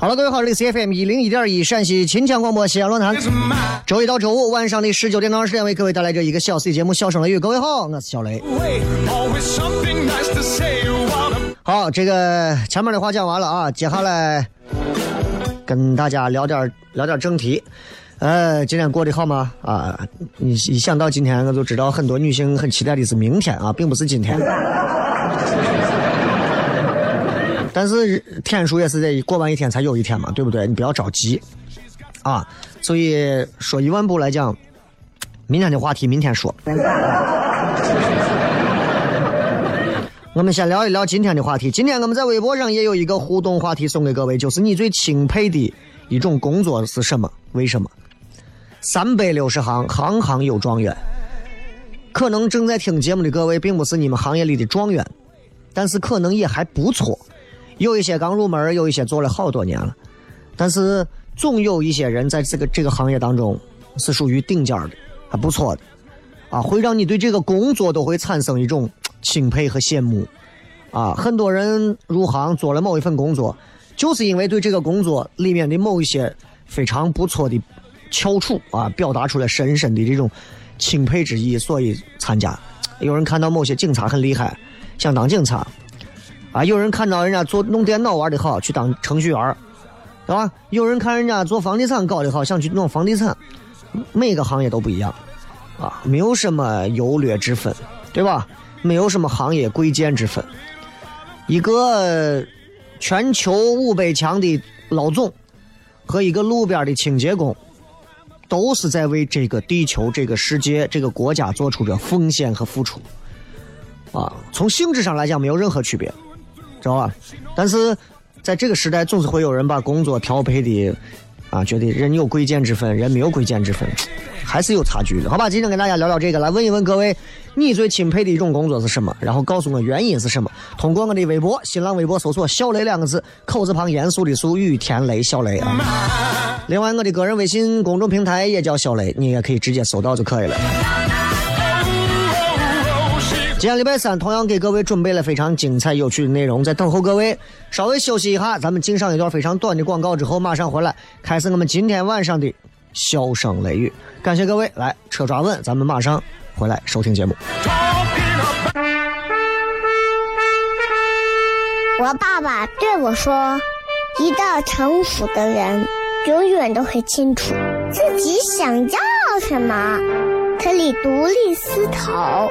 好了，各位好，这里是 C F M 一零一点一陕西秦腔广播西安论坛，周一到周五晚上的十九点到二十点为各位带来这一个小时的节目《笑声雷雨》。各位好，我是小雷。好，这个前面的话讲完了啊，接下来跟大家聊点聊点正题。呃，今天过得好吗？啊，你一想到今天，我就知道很多女性很期待的是明天啊，并不是今天。但是天数也是得过完一天才有一天嘛，对不对？你不要着急啊。所以说一万步来讲，明天的话题明天说。我们先聊一聊今天的话题。今天我们在微博上也有一个互动话题送给各位，就是你最钦佩的一种工作是什么？为什么？三百六十行，行行有状元。可能正在听节目的各位，并不是你们行业里的状元，但是可能也还不错。有一些刚入门，有一些做了好多年了，但是总有一些人在这个这个行业当中是属于顶尖的，还不错的，啊，会让你对这个工作都会产生一种钦佩和羡慕，啊，很多人入行做了某一份工作，就是因为对这个工作里面的某一些非常不错的翘楚啊，表达出了深深的这种钦佩之意，所以参加。有人看到某些警察很厉害，想当警察。啊，有人看到人家做弄电脑玩的好，去当程序员对吧？有人看人家做房地产搞的好，想去弄房地产。每个行业都不一样，啊，没有什么优劣之分，对吧？没有什么行业贵贱之分。一个全球五百强的老总和一个路边的清洁工，都是在为这个地球、这个世界、这个国家做出着奉献和付出。啊，从性质上来讲没有任何区别。知道吧？但是在这个时代，总是会有人把工作调配的啊，觉得人有贵贱之分，人没有贵贱之分，还是有差距的，好吧？今天跟大家聊聊这个，来问一问各位，你最钦佩的一种工作是什么？然后告诉我原因是什么？通过我的微博、新浪微博搜索“小雷”两个字，口字旁严肃的肃，雨田雷小雷啊。另外，我的个人微信公众平台也叫小雷，你也可以直接搜到就可以了。今天礼拜三，同样给各位准备了非常精彩有趣的内容，在等候各位。稍微休息一下，咱们进上一段非常短的广告之后，马上回来开始我们今天晚上的笑声雷雨。感谢各位，来车抓稳，咱们马上回来收听节目。我爸爸对我说：“一个成熟的人，永远都会清楚自己想要什么，可以独立思考，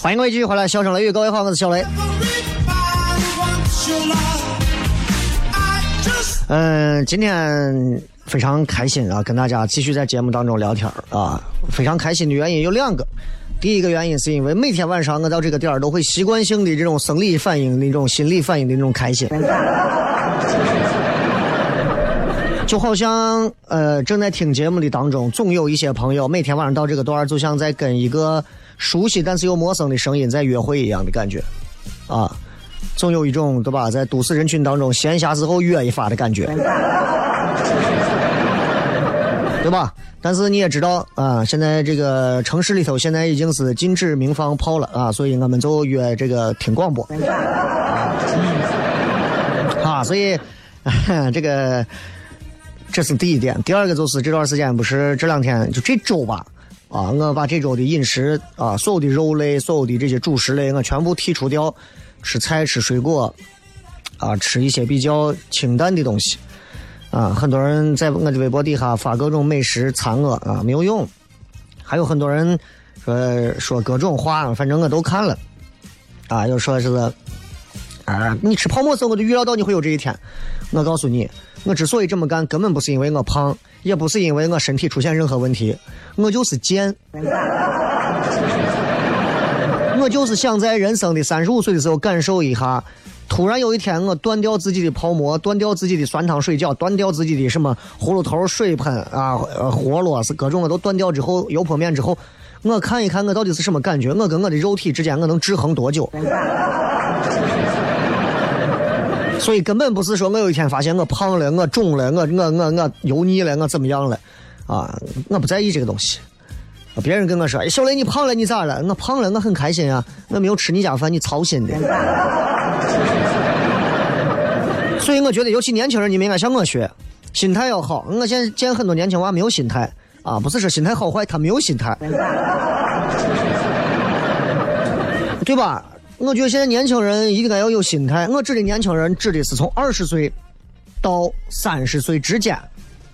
欢迎各位继续回来，笑声雷雨，各位好，我是小雷。嗯，今天非常开心啊，跟大家继续在节目当中聊天啊。非常开心的原因有两个，第一个原因是因为每天晚上我到这个点儿都会习惯性的这种生理反应、那种心理反应的那种开心，就好像呃正在听节目的当中，总有一些朋友每天晚上到这个段儿，就像在跟一个熟悉但是又陌生的声音在约会一样的感觉啊。总有一种对吧，在都市人群当中闲暇时候约一发的感觉，对吧？但是你也知道啊，现在这个城市里头现在已经是禁止明放炮了啊，所以我们就约这个听广播 啊，所以 这个这是第一点。第二个就是这段时间不是这两天就这周吧啊，我把这周的饮食啊，所有的肉类、所有的这些主食类，我全部剔除掉。吃菜吃水果，啊，吃一些比较清淡的东西，啊，很多人在我的微博底下发各种美食馋我啊，没有用，还有很多人说说各种话，反正我都看了，啊，又说是，啊，你吃泡馍时候我就预料到你会有这一天，我告诉你，我之所以这么干，根本不是因为我胖，也不是因为我身体出现任何问题，我就是贱。我就是想在人生的三十五岁的时候感受一下，突然有一天我断掉自己的泡馍，断掉自己的酸汤水饺，断掉自己的什么葫芦头、水盆啊、活络是各种我都断掉之后，油泼面之后，我看一看我到底是什么感觉，我跟我的肉体之间我能制衡多久？所以根本不是说我有一天发现我胖了，我肿了，我我我我油腻了，我怎么样了？啊，我不在意这个东西。别人跟我说：“小雷，你胖了，你咋了？”我胖了，我很开心啊！我没有吃你家饭，你操心的。所以我觉得，尤其年轻人，你们应该向我学，心态要好。我现在见很多年轻娃没有心态啊，不是说心态好坏，他没有心态，对吧？我觉得现在年轻人应该要有心态。我指的年轻人，指的是从二十岁到三十岁之间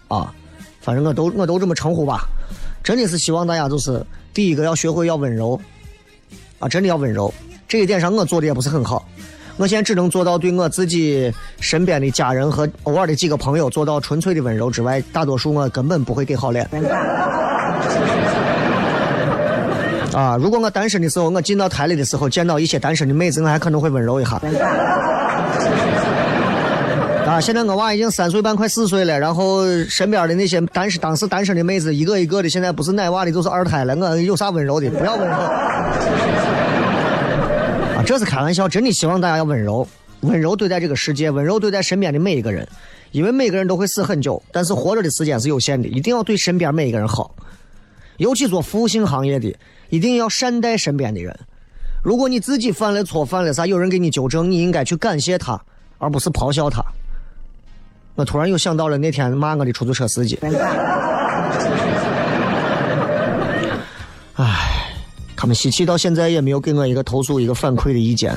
啊，反正我都我都这么称呼吧。真的是希望大家就是第一个要学会要温柔，啊，真的要温柔。这一点上我做的也不是很好，我现在只能做到对我自己身边的家人和偶尔的几个朋友做到纯粹的温柔之外，大多数我根本不会给好脸。啊，如果我单身的时候，我进到台里的时候见到一些单身的妹子，我还可能会温柔一下。啊！现在我娃已经三岁半，快四岁了。然后身边的那些单身、当时单身的妹子，一个一个的，现在不是奶娃的，就是二胎了。我有啥温柔的？不要温柔。啊，这是开玩笑，真的希望大家要温柔，温柔对待这个世界，温柔对待身边的每一个人。因为每个人都会死很久，但是活着的时间是有限的，一定要对身边每一个人好。尤其做服务性行业的，一定要善待身边的人。如果你自己犯了错，犯了啥，有人给你纠正，你应该去感谢他，而不是咆哮他。我突然又想到了那天骂我的出租车司机。唉，他们西气到现在也没有给我一个投诉、一个反馈的意见。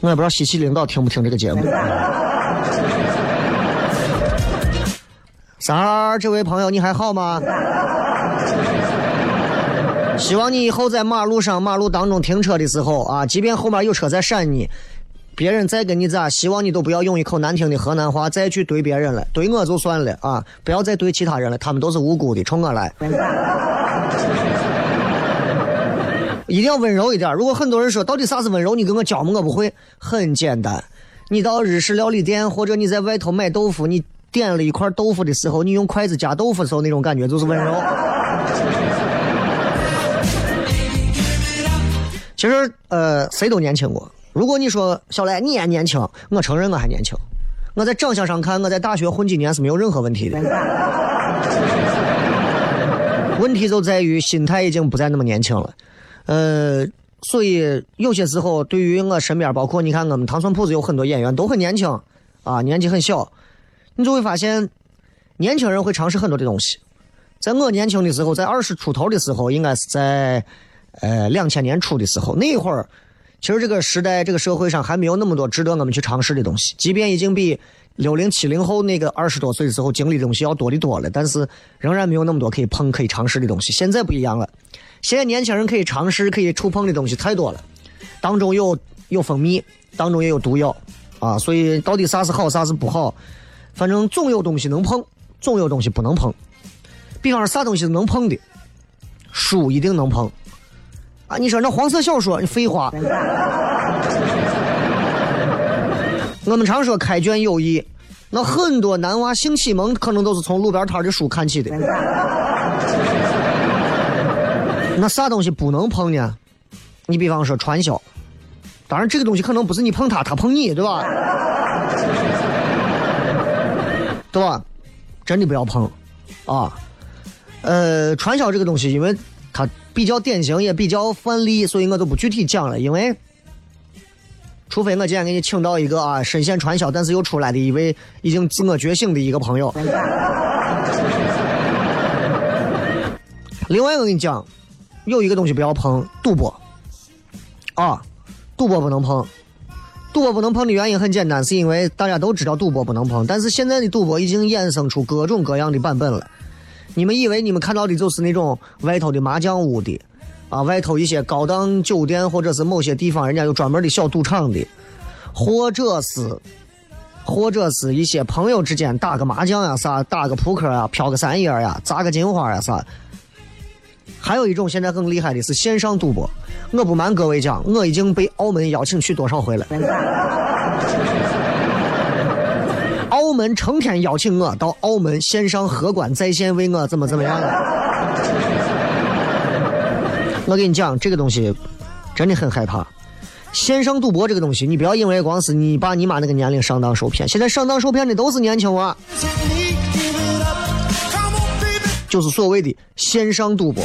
我也不知道西气领导听不听这个节目。三二，这位朋友你还好吗？希望你以后在马路上、马路当中停车的时候啊，即便后面有车在闪你。别人再跟你咋，希望你都不要用一口难听的河南话再去怼别人了，怼我就算了啊，不要再怼其他人了，他们都是无辜的，冲我来。一定要温柔一点。如果很多人说到底啥是温柔，你跟我教吗？我不会。很简单，你到日式料理店或者你在外头买豆腐，你点了一块豆腐的时候，你用筷子夹豆腐的时候那种感觉就是温柔。其实呃，谁都年轻过。如果你说小雷你也年轻，我承认我还年轻。我在长相上看，我在大学混几年是没有任何问题的。问题就在于心态已经不再那么年轻了。呃，所以有些时候对于我身边，包括你看我们糖蒜铺子有很多演员都很年轻啊，年纪很小，你就会发现年轻人会尝试很多的东西。在我年轻的时候，在二十出头的时候，应该是在呃两千年初的时候，那会儿。其实这个时代，这个社会上还没有那么多值得我们去尝试的东西。即便已经比六零七零后那个二十多岁的时候经历的东西要多的多了，但是仍然没有那么多可以碰、可以尝试的东西。现在不一样了，现在年轻人可以尝试、可以触碰的东西太多了，当中有有蜂蜜，当中也有毒药啊。所以到底啥是好，啥是不好，反正总有东西能碰，总有东西不能碰。比方说啥东西是能碰的，书一定能碰。啊，你说那黄色小说，你废话。我们常说开卷有益，那很多男娃性启蒙可能都是从路边摊的书看起的。那啥东西不能碰呢？你比方说传销，当然这个东西可能不是你碰他，他碰你，对吧？对吧？真的不要碰啊！呃，传销这个东西，因为它比较典型，也比较范例，所以我就不具体讲了。因为，除非我今天给你请到一个啊深陷传销，但是又出来的一位已经自我觉醒的一个朋友。另外，我跟你讲，有一个东西不要碰，赌博。啊，赌博不能碰。赌博不能碰的原因很简单，是因为大家都知道赌博不能碰，但是现在的赌博已经衍生出各种各样的版本了。你们以为你们看到的就是那种外头的麻将屋的，啊，外头一些高档酒店或者是某些地方人家有专门的小赌场的，或者是，或者是一些朋友之间打个麻将呀啥，打个扑克啊，飘个三叶呀，砸个金花呀啥。还有一种现在更厉害的是线上赌博，我不瞒各位讲，我已经被澳门邀请去多少回了。澳门成天邀请我到澳门线上荷官在线为我怎么怎么样了。我跟你讲，这个东西真的很害怕。线上赌博这个东西，你不要因为光是你爸你妈那个年龄上当受骗，现在上当受骗的都是年轻娃，就是所谓的线上赌博。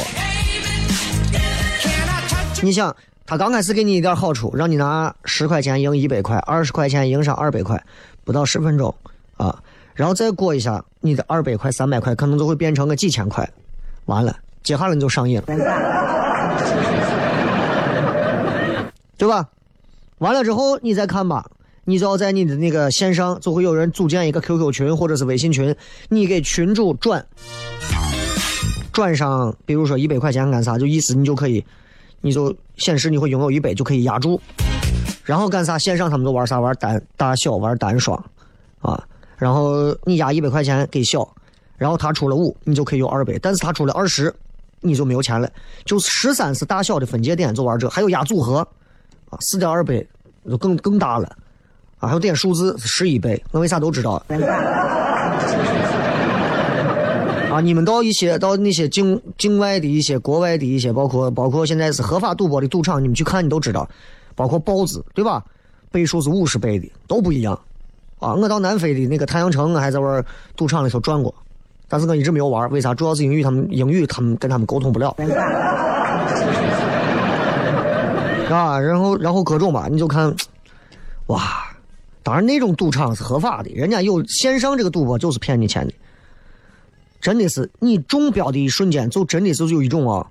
你想，他刚开始给你一点好处，让你拿十块钱赢一百块，二十块钱赢上二百块，不到十分钟啊，然后再过一下，你的二百块、三百块可能就会变成个几千块，完了，接下来你就上瘾了，对吧？完了之后你再看吧，你只要在你的那个线上，就会有人组建一个 QQ 群或者是微信群，你给群主转，转上，比如说一百块钱干啥，就意思你就可以。你就显示你会拥有一百就可以压住，然后干啥？线上他们都玩啥？玩单大小，玩单双，啊，然后你压一百块钱给小，然后他出了五，你就可以有二百，但是他出了二十，你就没有钱了。就十三是大小的分界点，就玩这，还有压组合，啊，四点二倍就更更大了，啊，还有点数字十一倍，我为啥都知道？啊！你们到一些到那些境境外的一些国外的一些，包括包括现在是合法赌博的赌场，你们去看，你都知道，包括豹子对吧？倍数是五十倍的，都不一样。啊！我到南非的那个太阳城，我还在玩赌场里头转过，但是我一直没有玩，为啥？主要是英语，他们英语他们跟他们沟通不了。啊！然后然后各种吧，你就看，哇！当然那种赌场是合法的，人家有线上这个赌博就是骗你钱的。真的是你中标的一瞬间，就真的是有一种啊，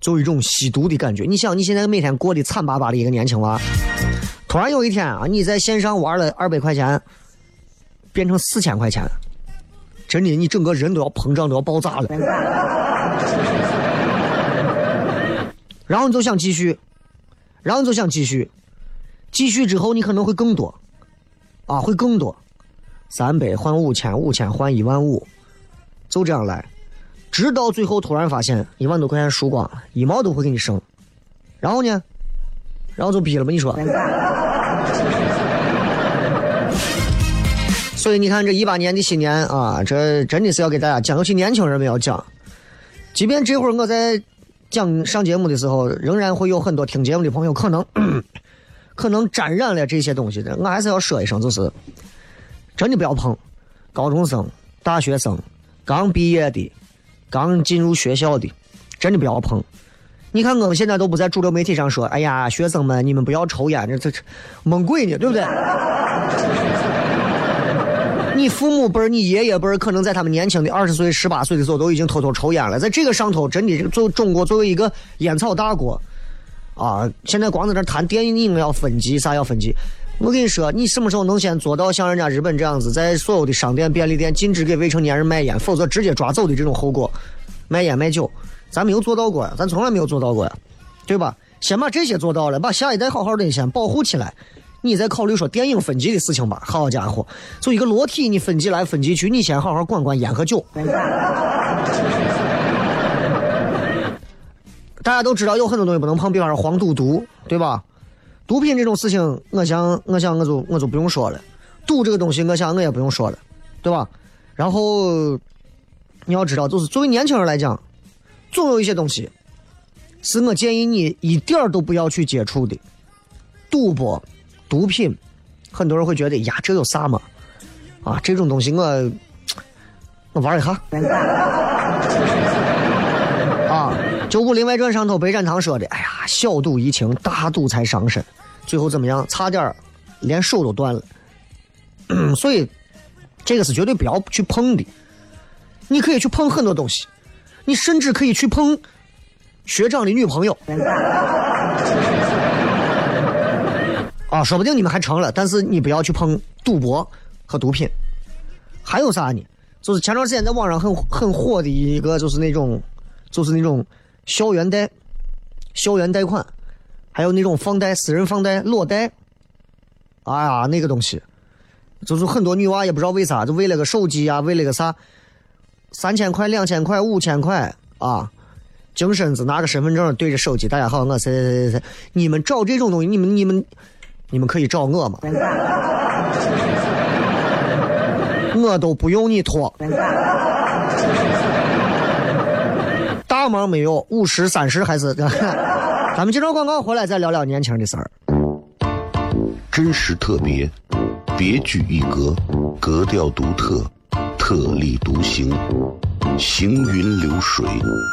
就有一种吸毒的感觉。你想，你现在每天过得惨巴巴的一个年轻娃，突然有一天啊，你在线上玩了二百块钱，变成四千块钱，真的，你整个人都要膨胀，都要爆炸了。然后你就想继续，然后你就想继续，继续之后你可能会更多，啊，会更多，三百换五千，五千换一万五。就这样来，直到最后突然发现一万多块钱输光了，一毛都不会给你剩。然后呢，然后就逼了吧？你说。所以你看，这一八年的新年啊，这真的是要给大家讲，尤其年轻人们要讲。即便这会儿我在讲上节目的时候，仍然会有很多听节目的朋友可能 可能沾染了这些东西的，我还是要说一声，就是真的不要碰高中生、大学生。刚毕业的，刚进入学校的，真的不要碰。你看我们现在都不在主流媒体上说，哎呀，学生们你们不要抽烟，这这这蒙鬼呢，对不对？你父母辈儿、你爷爷辈儿，可能在他们年轻的二十岁、十八岁的时候，都已经偷偷抽烟了。在这个上头，真的，作中国作为一个烟草大国，啊，现在光在这谈电影要分级，啥要分级？我跟你说，你什么时候能先做到像人家日本这样子，在所有的商店、便利店禁止给未成年人卖烟，否则直接抓走的这种后果？卖烟卖酒，咱没有做到过呀，咱从来没有做到过呀，对吧？先把这些做到了，把下一代好好的先保护起来，你再考虑说电影分级的事情吧。好家伙，就一个裸体，你分级来分级去，你先好好管管烟和酒。大家都知道有很多东西不能碰，比方说黄赌毒，对吧？毒品这种事情，我想，我想，我就我就不用说了。赌这个东西，我想我也不用说了，对吧？然后你要知道，就是作为年轻人来讲，总有一些东西是我建议你一点儿都不要去接触的。赌博、毒品，很多人会觉得呀，这有啥嘛？啊，这种东西我我玩一下。啊，就《武林外传》上头白展堂说的，哎呀，小赌怡情，大赌才伤身。最后怎么样？差点连手都断了。所以，这个是绝对不要去碰的。你可以去碰很多东西，你甚至可以去碰学长的女朋友。啊，说不定你们还成了，但是你不要去碰赌博和毒品。还有啥呢？就是前段时间在网上很很火的一个，就是那种，就是那种校园贷、校园贷款，还有那种放贷、私人放贷、裸贷。哎呀，那个东西，就是很多女娃也不知道为啥，就为了个手机啊，为了个啥，三千块、两千块、五千块啊，净身子拿个身份证对着手机，大家好，我谁谁谁谁，你们找这种东西，你们你们你们可以找我吗？我都不用你拖，大忙没有，五十三十还是？咱们接着广告回来再聊聊年轻的事儿。真实特别，别具一格，格调独特，特立独行，行云流水，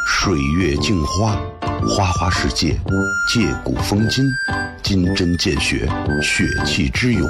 水月镜花，花花世界，借古风今，金针见血，血气之勇，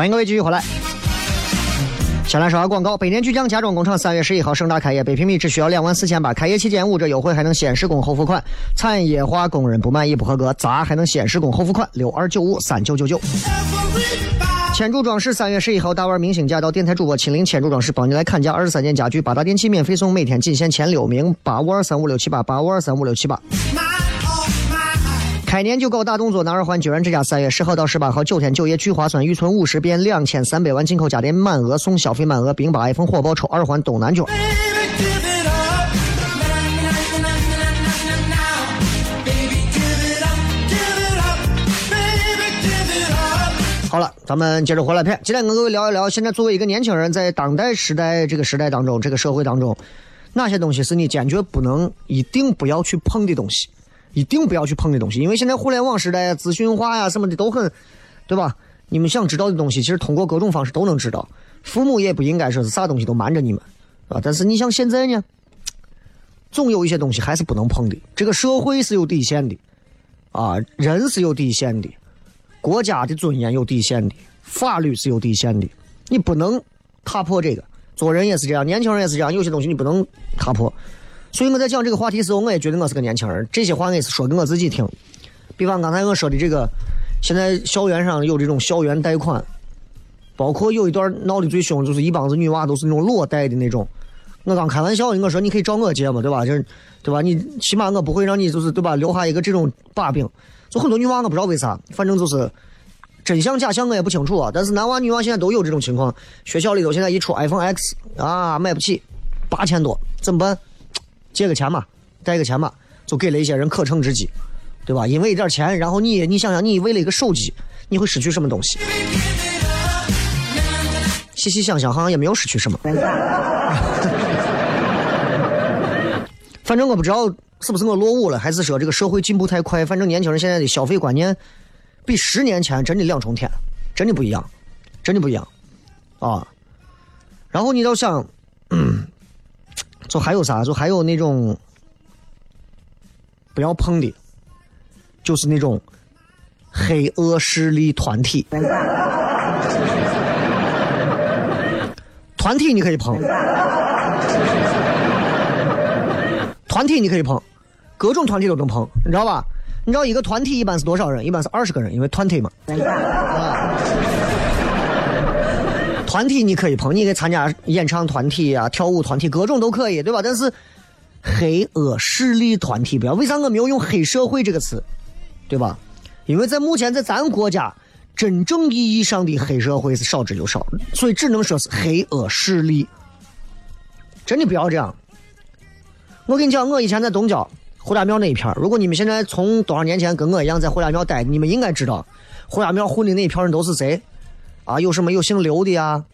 欢迎各位继续回来。先来说下广告。北年巨匠家装工厂三月十一号盛大开业，北平米只需要两万四千八。开业期间五折优惠，还能先施工后付款。产业化工人不满意不合格，砸还能先施工后付款。六二九五三九九九。千柱装饰三月十一号大腕明星驾到，电台主播亲临千柱装饰，帮你来砍价二十三件家具，八大电器免费送，每天仅限前六名。八五二三五六七八，八五二三五六七八。开年就搞大动作，南二环居然之家三月十号到十八号九天九夜聚划算，预存五十变两千三百万进口家电满额送消费满额，并把 iPhone 火爆抽二环东南角。好了，咱们接着回来片。今天跟各位聊一聊，现在作为一个年轻人，在当代时代这个时代当中，这个社会当中，哪些东西是你坚决不能、一定不要去碰的东西？一定不要去碰的东西，因为现在互联网时代，资讯化呀什么的都很，对吧？你们想知道的东西，其实通过各种方式都能知道。父母也不应该说是啥东西都瞒着你们，啊。但是你像现在呢，总有一些东西还是不能碰的。这个社会是有底线的，啊，人是有底线的，国家的尊严有底线的，法律是有底线的，你不能踏破这个。做人也是这样，年轻人也是这样，有些东西你不能踏破。所以我在讲这个话题时候，我也觉得我是个年轻人。这些话我也是说给我自己听。比方刚才我说的这个，现在校园上有这种校园贷款，包括有一段闹得最凶，就是一帮子女娃都是那种裸贷的那种。我刚开玩笑的，我说你可以找我借嘛，对吧？就是对吧？你起码我不会让你就是对吧？留下一个这种把柄。就很多女娃我不知道为啥，反正就是真相假象我也不清楚啊。但是男娃女娃现在都有这种情况。学校里头现在一出 iPhone X 啊，买不起，八千多，怎么办？借个钱嘛，贷个钱嘛，就给了一些人可乘之机，对吧？因为一点钱，然后你你想想，你为了一个手机，你会失去什么东西？细细想想，好像也没有失去什么。反正我不知道是不是我落伍了，还是说这个社会进步太快。反正年轻人现在的消费观念比十年前真的两重天，真的不一样，真的不一样啊。然后你要想，就还有啥？就还有那种不要碰的，就是那种黑恶势力团体。团体你可以碰，团体你可以碰，各种团体都能碰，你知道吧？你知道一个团体一般是多少人？一般是二十个人，因为团体嘛。啊，团体你可以碰，你可以参加演唱团体啊、跳舞团体，各种都可以，对吧？但是黑恶势力团体不要，为啥我没有用黑社会这个词？对吧？因为在目前在咱国家。真正意义上的黑社会是少之又少，所以只能说是黑恶势力。真的不要这样。我跟你讲，我以前在东郊胡家庙那一片如果你们现在从多少年前跟我一样在胡家庙待，你们应该知道胡家庙混的那一片人都是谁啊？有什么有姓刘的呀？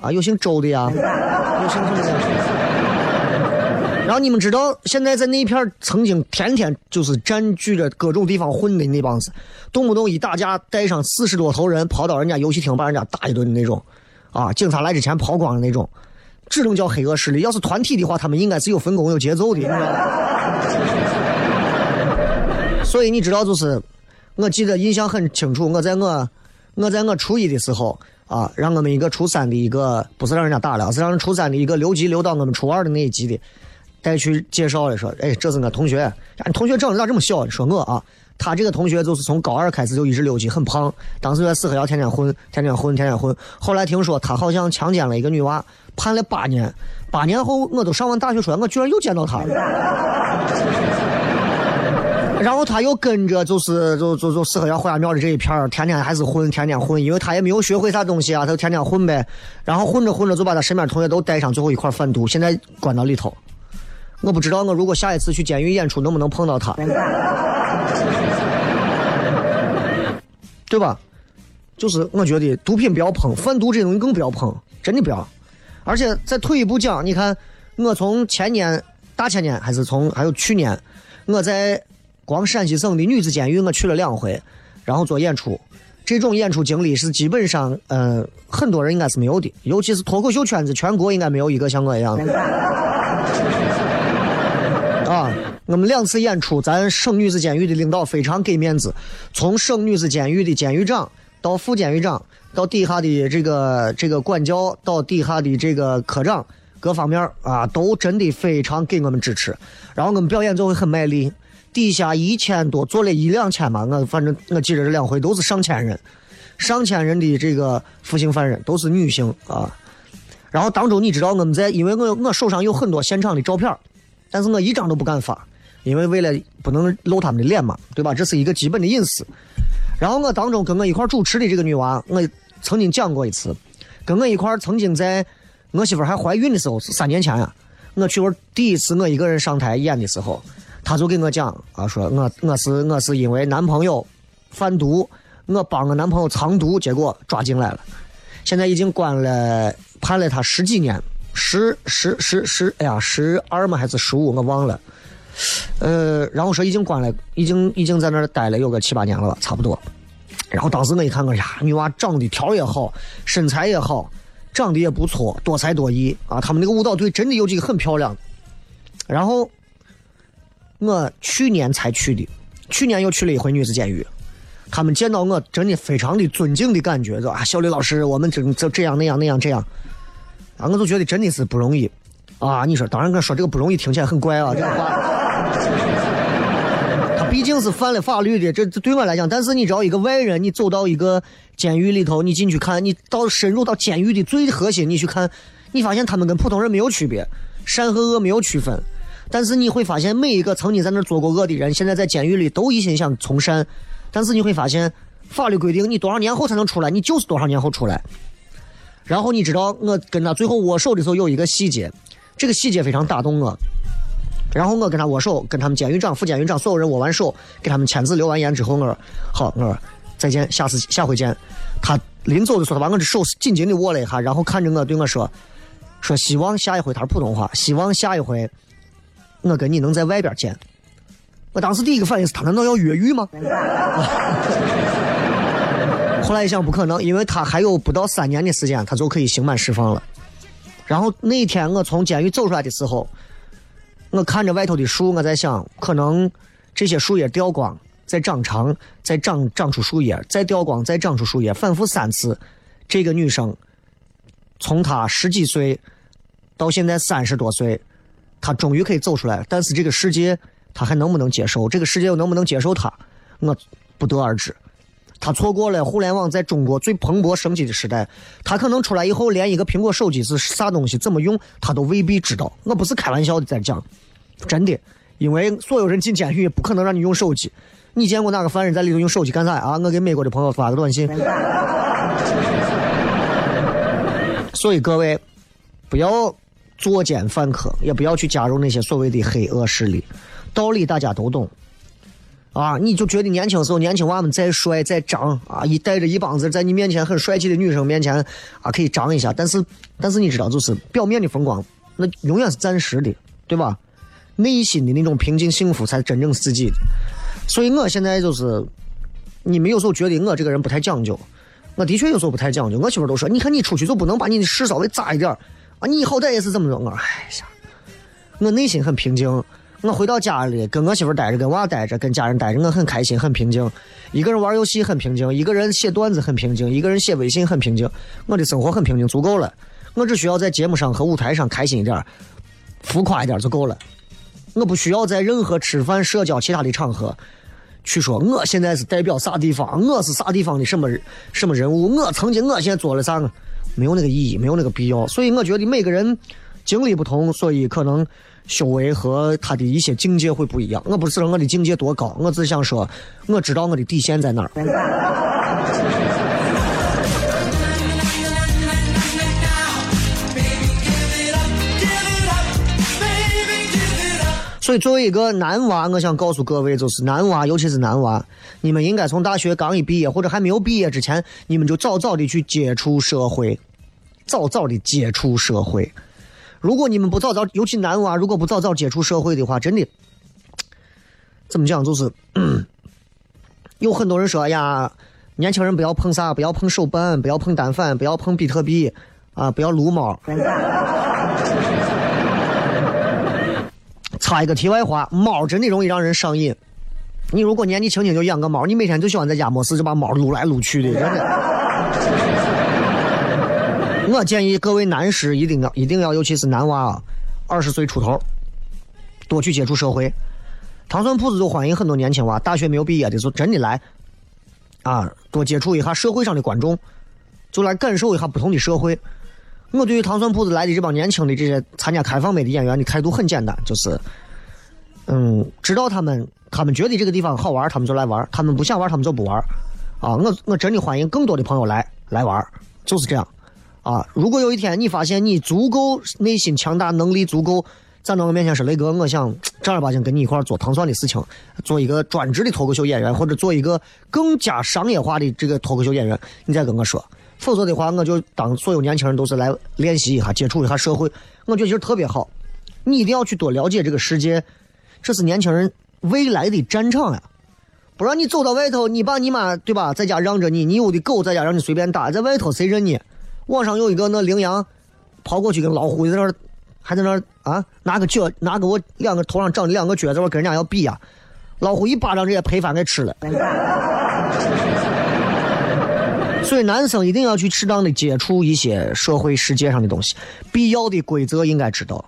啊，有姓周的呀？有姓什么的？然后你们知道，现在在那片曾经天天就是占据着各种地方混的那帮子，动不动一打架带上四十多头人跑到人家游戏厅把人家打一顿的那种，啊，警察来之前跑光的那种，只能叫黑恶势力。要是团体的话，他们应该是有分工、有节奏的。所以你知道，就是我记得印象很清楚，我在我我在我初一的时候啊，让我们一个初三的一个不是让人家打了，是让初三的一个留级留到我们初二的那一级的。带去介绍了，说：“哎，这是我同学。你同学长得咋这么小？说我啊，他这个同学就是从高二开始就一直留级，很胖。当时在四合窑天天混，天天混，天天混。后来听说他好像强奸了一个女娃，判了八年。八年后我都上完大学出来，我居然又见到他了。然后他又跟着就是就就就四合院火家庙的这一片天天还是混，天天混，因为他也没有学会啥东西啊，他就天天混呗。然后混着混着就把他身边同学都带上，最后一块贩毒，现在关到里头。”我不知道我如果下一次去监狱演出能不能碰到他，对吧？就是我觉得毒品不要碰，贩毒这东西更不要碰，真的不要。而且再退一步讲，你看我从前年、大前年还是从还有去年，我在光陕西省的女子监狱我去了两回，然后做演出，这种演出经历是基本上嗯很多人应该是没有的，尤其是脱口秀圈子，全国应该没有一个像我一样的。啊，我们两次演出，咱省女子监狱的领导非常给面子，从省女子监狱的监狱长到副监狱长，到底下的这个这个管教，到底下的这个科长，各方面啊，都真的非常给我们支持。然后我们表演就会很卖力，底下一千多，坐了一两千吧，我反正我记着这两回都是上千人，上千人的这个服刑犯人都是女性啊。然后当中你知道我们在，因为我我手上有很多现场的照片。但是我一张都不敢发，因为为了不能露他们的脸嘛，对吧？这是一个基本的隐私。然后我当中跟我一块主持的这个女娃，我曾经讲过一次，跟我一块曾经在我媳妇还怀孕的时候，是三年前呀。我去过第一次我一个人上台演的时候，她就给我讲啊，说我我是我是因为男朋友贩毒，我帮我男朋友藏毒，结果抓进来了，现在已经关了，判了他十几年。十十十十，哎呀，十二吗？还是十五？我忘了。呃，然后说已经关了，已经已经在那儿待了有个七八年了吧，差不多。然后当时我一看，我呀，女娃长得条也好，身材也好，长得也不错，多才多艺啊。他们那个舞蹈队真的有几个很漂亮。然后我去年才去的，去年又去了一回女子监狱。他们见到我真的非常的尊敬的感觉，说啊，小李老师，我们这这这样那样那样这样，啊，我就觉得真的是不容易啊。你说，当然我说这个不容易听起来很怪啊，这个话。他毕竟是犯了法律的，这这对我来讲。但是你知道，一个外人，你走到一个监狱里头，你进去看，你到深入到监狱的最核心，你去看，你发现他们跟普通人没有区别，善和恶没有区分。但是你会发现，每一个曾经在那做过恶的人，现在在监狱里都一心想从善。但是你会发现，法律规定你多少年后才能出来，你就是多少年后出来。然后你知道，我跟他最后握手的时候有一个细节，这个细节非常打动我。然后我跟他握手，跟他们监狱长、副监狱长所有人握完手，给他们签字留完言之后，我说好，我说再见，下次下回见。他临走的时候，他把我的手紧紧的握了一下，然后看着我对我说：“说希望下一回他是普通话，希望下一回我跟你能在外边见。”我当时第一个反应是他难道要越狱吗？后来一想不可能，因为他还有不到三年的时间，他就可以刑满释放了。然后那天我从监狱走出来的时候。我看着外头的树，我在想，可能这些树叶掉光，再长长，再长长出树叶，再掉光，再长出树叶，反复三次。这个女生从她十几岁到现在三十多岁，她终于可以走出来。但是这个世界，他还能不能接受？这个世界又能不能接受他？我不得而知。他错过了互联网在中国最蓬勃生机的时代，他可能出来以后连一个苹果手机是啥东西、怎么用，他都未必知道。我不是开玩笑的在讲。真的，因为所有人进监狱不可能让你用手机。你见过哪个犯人在里头用手机干啥啊？我给美国的朋友发个短信。所以各位，不要作奸犯科，也不要去加入那些所谓的黑恶势力。道理大家都懂，啊，你就觉得年轻时候年轻娃们再帅再张啊，一带着一帮子在你面前很帅气的女生面前啊，可以张一下。但是，但是你知道，就是表面的风光，那永远是暂时的，对吧？内心的那种平静幸福才是真正自己的，所以我现在就是，你们有时候觉得我这个人不太讲究，我的确有时候不太讲究。我媳妇都说，你看你出去就不能把你的事稍微扎一点啊？你好歹也是这么着。我哎呀，我内心很平静。我回到家里跟我媳妇待着，跟娃待着，跟家人待着，我很开心，很平静。一个人玩游戏很平静，一个人写段子很平静，一个人写微信很平静。我的生活很平静，足够了。我只需要在节目上和舞台上开心一点，浮夸一点就够了。我不需要在任何吃饭、社交、其他的场合去说我现在是代表啥地方，我是啥地方的什么什么人物，我曾经我现在做了啥，没有那个意义，没有那个必要。所以我觉得每个人经历不同，所以可能修为和他的一些境界会不一样。我不是说我的境界多高，我只想说我知道我的底线在哪儿。所以，作为一个男娃，我想告诉各位，就是男娃，尤其是男娃，你们应该从大学刚一毕业或者还没有毕业之前，你们就早早的去接触社会，早早的接触社会。如果你们不早早，尤其男娃，如果不早早接触社会的话，真的怎么讲？就是 有很多人说呀，年轻人不要碰啥，不要碰手办，不要碰单反，不要碰比特币，啊，不要撸猫。插一个题外话，猫真的容易让人上瘾。你如果年纪轻轻就养个猫，你每天就喜欢在家没事就把猫撸来撸去的，真的。我建议各位男士一定要一定要，尤其是男娃，啊，二十岁出头，多去接触社会。糖蒜铺子就欢迎很多年轻娃，大学没有毕业的就真的来，啊，多接触一下社会上的观众，就来感受一下不同的社会。我对于糖蒜铺子来的这帮年轻的这些参加开放麦的演员的态度很简单，就是，嗯，知道他们，他们觉得这个地方好玩，他们就来玩；他们不想玩，他们就不玩。啊，我我真的欢迎更多的朋友来来玩，就是这样。啊，如果有一天你发现你足够内心强大，能力足够，站到我面前说雷哥，我想正儿八经跟你一块做糖蒜的事情，做一个专职的脱口秀演员，或者做一个更加商业化的这个脱口秀演员，你再跟我说。否则的话，我就当所有年轻人都是来练习一下、接触一下社会。我觉得其实特别好。你一定要去多了解这个世界，这是年轻人未来的战场呀！不让你走到外头，你爸你妈对吧，在家让着你，你有的狗在家让你随便打，在外头谁认你？网上有一个那羚羊跑过去跟老虎在那儿，还在那儿啊，拿个脚拿个我两个头上长的两个脚在那跟人家要比呀、老虎一巴掌直接赔翻给吃了。所以男生一定要去适当的接触一些社会世界上的东西，必要的规则应该知道，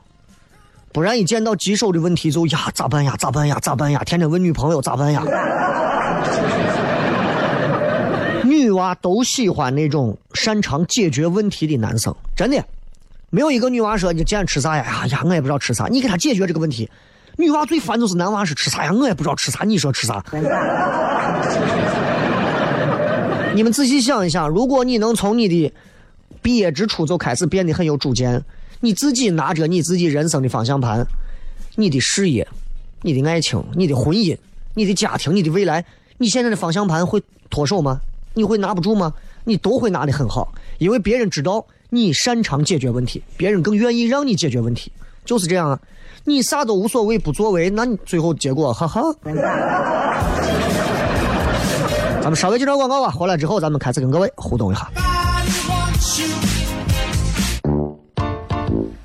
不然一见到棘手的问题就呀咋办呀咋办呀咋办呀，天天问女朋友咋办呀。女娃都喜欢那种擅长解决问题的男生，真的，没有一个女娃说你今天吃啥呀？哎呀，我也不知道吃啥，你给她解决这个问题。女娃最烦就是男娃是吃啥呀？我也不知道吃啥，你说吃啥？你们仔细想一想，如果你能从你的毕业之初就开始变得很有主见，你自己拿着你自己人生的方向盘，你的事业、你的爱情、你的婚姻、你的家庭、你的未来，你现在的方向盘会脱手吗？你会拿不住吗？你都会拿得很好，因为别人知道你擅长解决问题，别人更愿意让你解决问题，就是这样啊。你啥都无所谓不作为，那你最后结果，哈哈。咱们稍微介绍广告吧，回来之后咱们开始跟各位互动一下。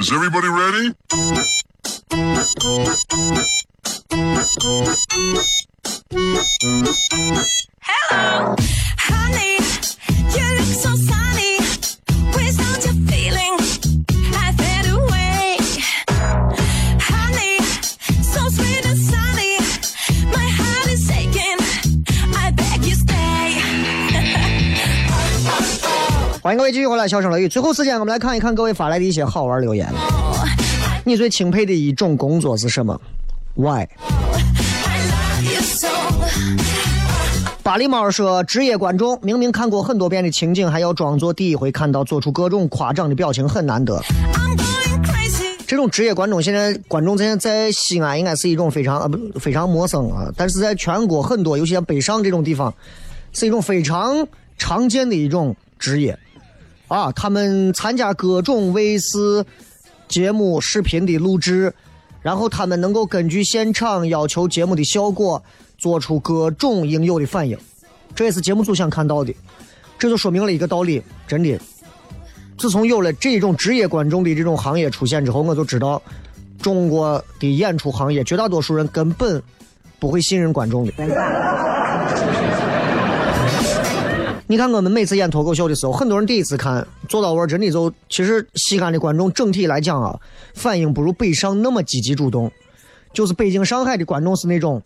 Is everybody ready? Hello, honey, 欢迎各位继续回来，笑声雷雨。最后时间，我们来看一看各位发来的一些好玩留言。你最钦佩的一种工作是什么？Why？巴狸猫说：“职业观众明明看过很多遍的情景，还要装作第一回看到，做出各种夸张的表情，很难得。这种职业观众，现在观众在在西安应该是一种非常呃不非常陌生啊，但是在全国很多，尤其像北上这种地方，是一种非常常见的一种职业啊。他们参加各种卫视节目视频的录制，然后他们能够根据现场要求节目的效果，做出各种应有的反应，这也是节目组想看到的。这就说明了一个道理，真的，自从有了这种职业观众的这种行业出现之后，我就知道中国的演出行业绝大多数人根本不会信任观众的。你看我们每次演脱口秀的时候，很多人第一次看做到位，真的就其实西安的观众整体来讲啊，反应不如北上那么积极主动。就是北京、上海的观众是那种，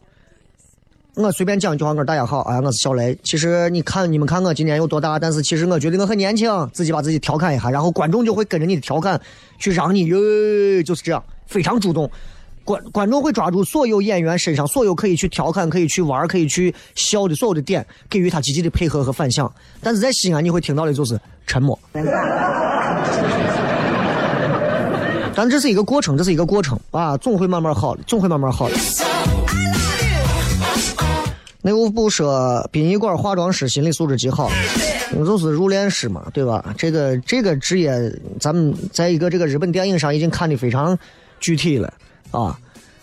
我随便讲一句话，我说大家好，哎，我是小雷。其实你看你们看我今年有多大，但是其实我觉得我很年轻，自己把自己调侃一下，然后观众就会跟着你的调侃去让你，哟，就是这样，非常主动。观观众会抓住所有演员身上所有可以去调侃、可以去玩、可以去笑的所有的点，给予他积极的配合和反响。但是在西安，你会听到的就是沉默。但这是一个过程，这是一个过程啊，总会慢慢好的，总会慢慢好的。内务部说殡仪馆化妆师心理素质极好，我就是入殓师嘛，对吧？这个这个职业，咱们在一个这个日本电影上已经看得非常具体了啊。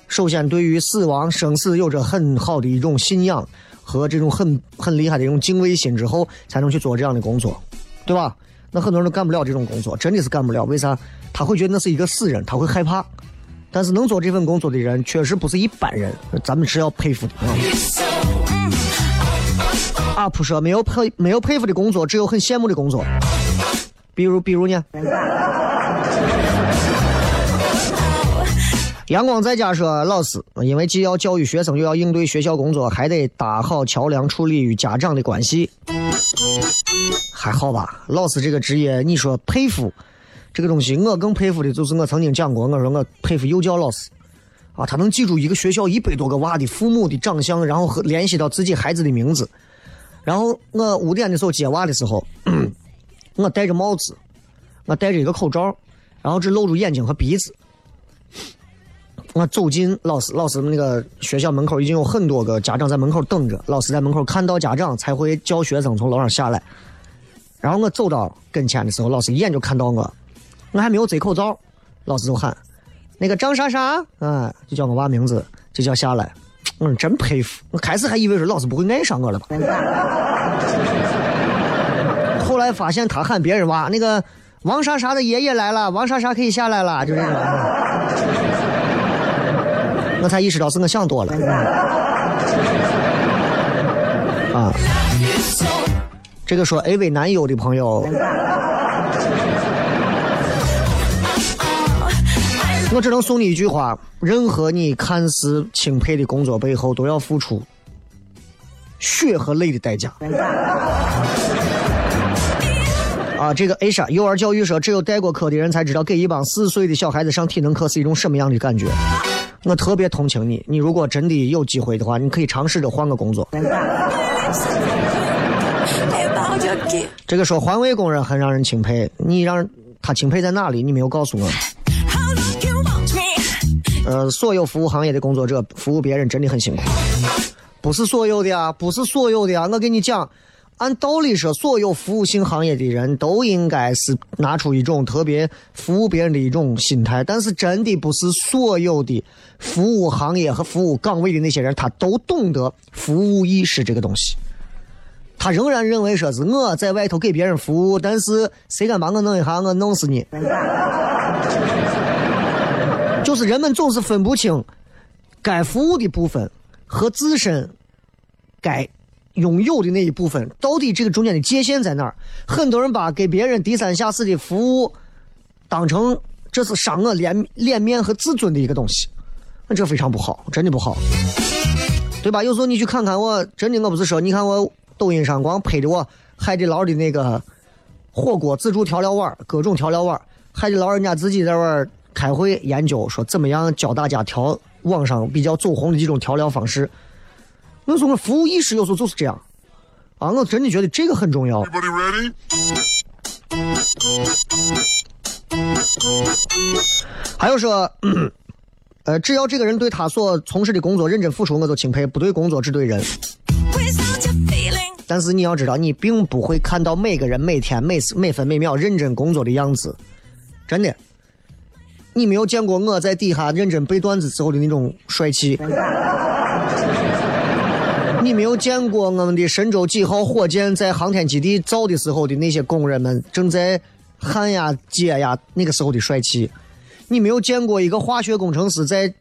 首先，对于死亡、生死有着很好的一种信仰和这种很很厉害的一种敬畏心之后，才能去做这样的工作，对吧？那很多人都干不了这种工作，真的是干不了。为啥？他会觉得那是一个死人，他会害怕。但是能做这份工作的人，确实不是一般人，咱们是要佩服的啊。UP 说没有佩没有佩服的工作，只有很羡慕的工作。比如比如呢？阳光在家说，老师因为既要教育学生，又要应对学校工作，还得搭好桥梁，处理与家长的关系。还好吧，老师这个职业，你说佩服这个东西，我更佩服的就是我曾经讲过，我说我佩服幼教老师啊，他能记住一个学校一百多个娃的父母的长相，然后和联系到自己孩子的名字。然后我五点的时候接娃的时候，我戴着帽子，我戴着一个口罩，然后只露住眼睛和鼻子。我走进老师，老师那个学校门口已经有很多个家长在门口等着，老师在门口看到家长才会叫学生从楼上下来。然后我走到跟前的时候，老师一眼就看到我，我还没有摘口罩，老师就喊：“那个张莎莎，啊，就叫我娃名字，就叫下来。”我真佩服，我开始还以为说老师不会爱上我了吧，后来发现他喊别人娃，那个王莎莎的爷爷来了，王莎莎可以下来了，就这种。我才意识到是我想多了。啊，这个说 AV 男友的朋友，我只能送你一句话：任何你看似钦佩的工作背后，都要付出血和泪的代价。啊，这个 A 莎幼儿教育说，只有带过课的人才知道，给一帮四岁的小孩子上体能课是一种什么样的感觉。我特别同情你，你如果真的有机会的话，你可以尝试着换个工作。这个说环卫工人很让人钦佩，你让他钦佩在哪里？你没有告诉我。呃，所有服务行业的工作者服务别人真的很辛苦，不是所有的啊，不是所有的啊。我跟你讲，按道理说，所有服务性行业的人都应该是拿出一种特别服务别人的一种心态，但是真的不是所有的服务行业和服务岗位的那些人，他都懂得服务意识这个东西。他仍然认为说是我在外头给别人服务，但是谁敢把我弄一下，我弄死你。就是人们总是分不清该服务的部分和自身该拥有的那一部分，到底这个中间的界限在哪儿？很多人把给别人低三下四的服务当成这是伤我脸脸面和自尊的一个东西，那这非常不好，真的不好，对吧？有时候你去看看我，真的我不是说，你看我抖音上光拍的我海底捞的那个火锅自助调料碗，各种调料碗，海底捞人家自己在外开会研究，说怎么样教大家调网上比较走红的几种调料方式。我说我服务意识有时候就是这样啊，我真的觉得这个很重要。还有说，呃，只要这个人对他所从事的工作认真付出，我就钦佩；不对工作，只对人。但是你要知道，你并不会看到每个人每天每时每分每秒认真工作的样子，真的。你没有见过我在底下认真背段子时候的那种帅气，你没有见过我们的神舟几号火箭在航天基地造的时候的那些工人们正在焊呀、接呀那个时候的帅气，你没有见过一个化学工程师在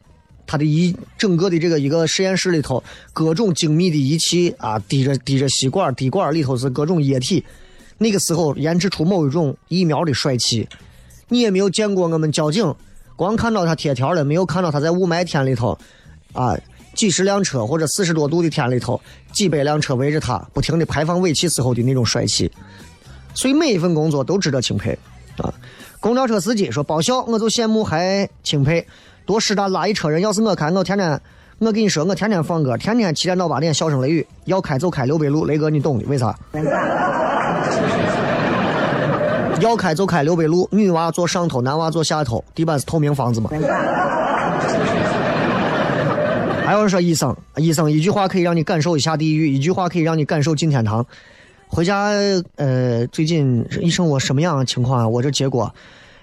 他的一整个的这个一个实验室里头，各种精密的仪器啊，滴着滴着吸管，滴管里头是各种液体，那个时候研制出某一种疫苗的帅气。你也没有见过我们交警，光看到他贴条了，没有看到他在雾霾天里头，啊，几十辆车或者四十多度的天里头，几百辆车围着他，不停的排放尾气时候的那种帅气。所以每一份工作都值得钦佩啊！公交车司机说报销，我就羡慕还钦佩。多师大拉一车人，要是我开，我天天，我跟你说，我天天放歌，天天七点到八点笑声雷雨，要开就开刘北路，雷哥你懂的，为啥？要开就开刘北路，女娃坐上头，男娃坐下头，地板是透明房子嘛。还有人说医生，医生一句话可以让你感受一下地狱，一句话可以让你感受进天堂。回家，呃，最近医生我什么样的情况啊？我这结果，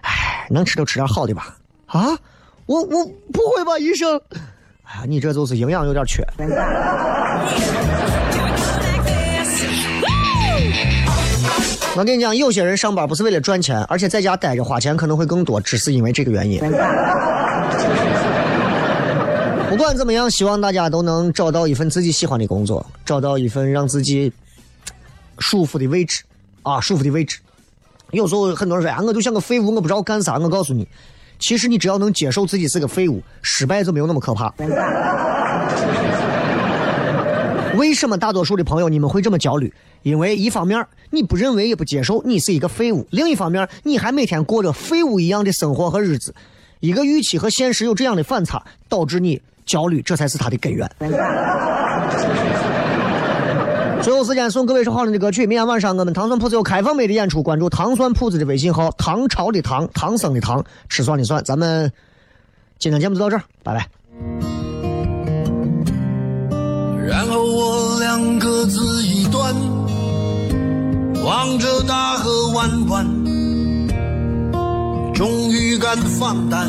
唉，能吃就吃点好的吧。啊，我我不会吧，医生？哎呀，你这就是营养有点缺。我跟你讲，有些人上班不是为了赚钱，而且在家待着花钱可能会更多，只是因为这个原因。不管怎么样，希望大家都能找到一份自己喜欢的工作，找到一份让自己舒服的位置啊，舒服的位置。有时候很多人说啊，我就像个废物，我不知道干啥。我告诉你，其实你只要能接受自己是个废物，失败就没有那么可怕。为什么大多数的朋友你们会这么焦虑？因为一方面你不认为也不接受你是一个废物，另一方面你还每天过着废物一样的生活和日子，一个预期和现实有这样的反差，导致你焦虑，这才是它的根源。最后时间送各位是好听的歌曲，明天晚上我们糖蒜铺子有开放美的演出，关注糖蒜铺子的微信号，唐朝的唐，唐僧的唐，吃蒜的蒜，咱们今天节目就到这儿，拜拜。然后我俩各自一端，望着大河弯弯，终于敢放胆，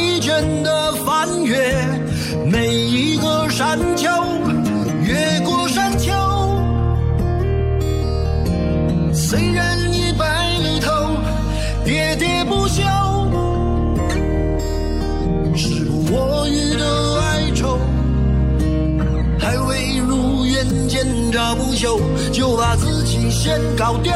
倦的翻越每一个山丘，越过山丘。虽然已白了头，喋喋不休，时不我予的哀愁，还未如愿见着不朽，就把自己先搞丢，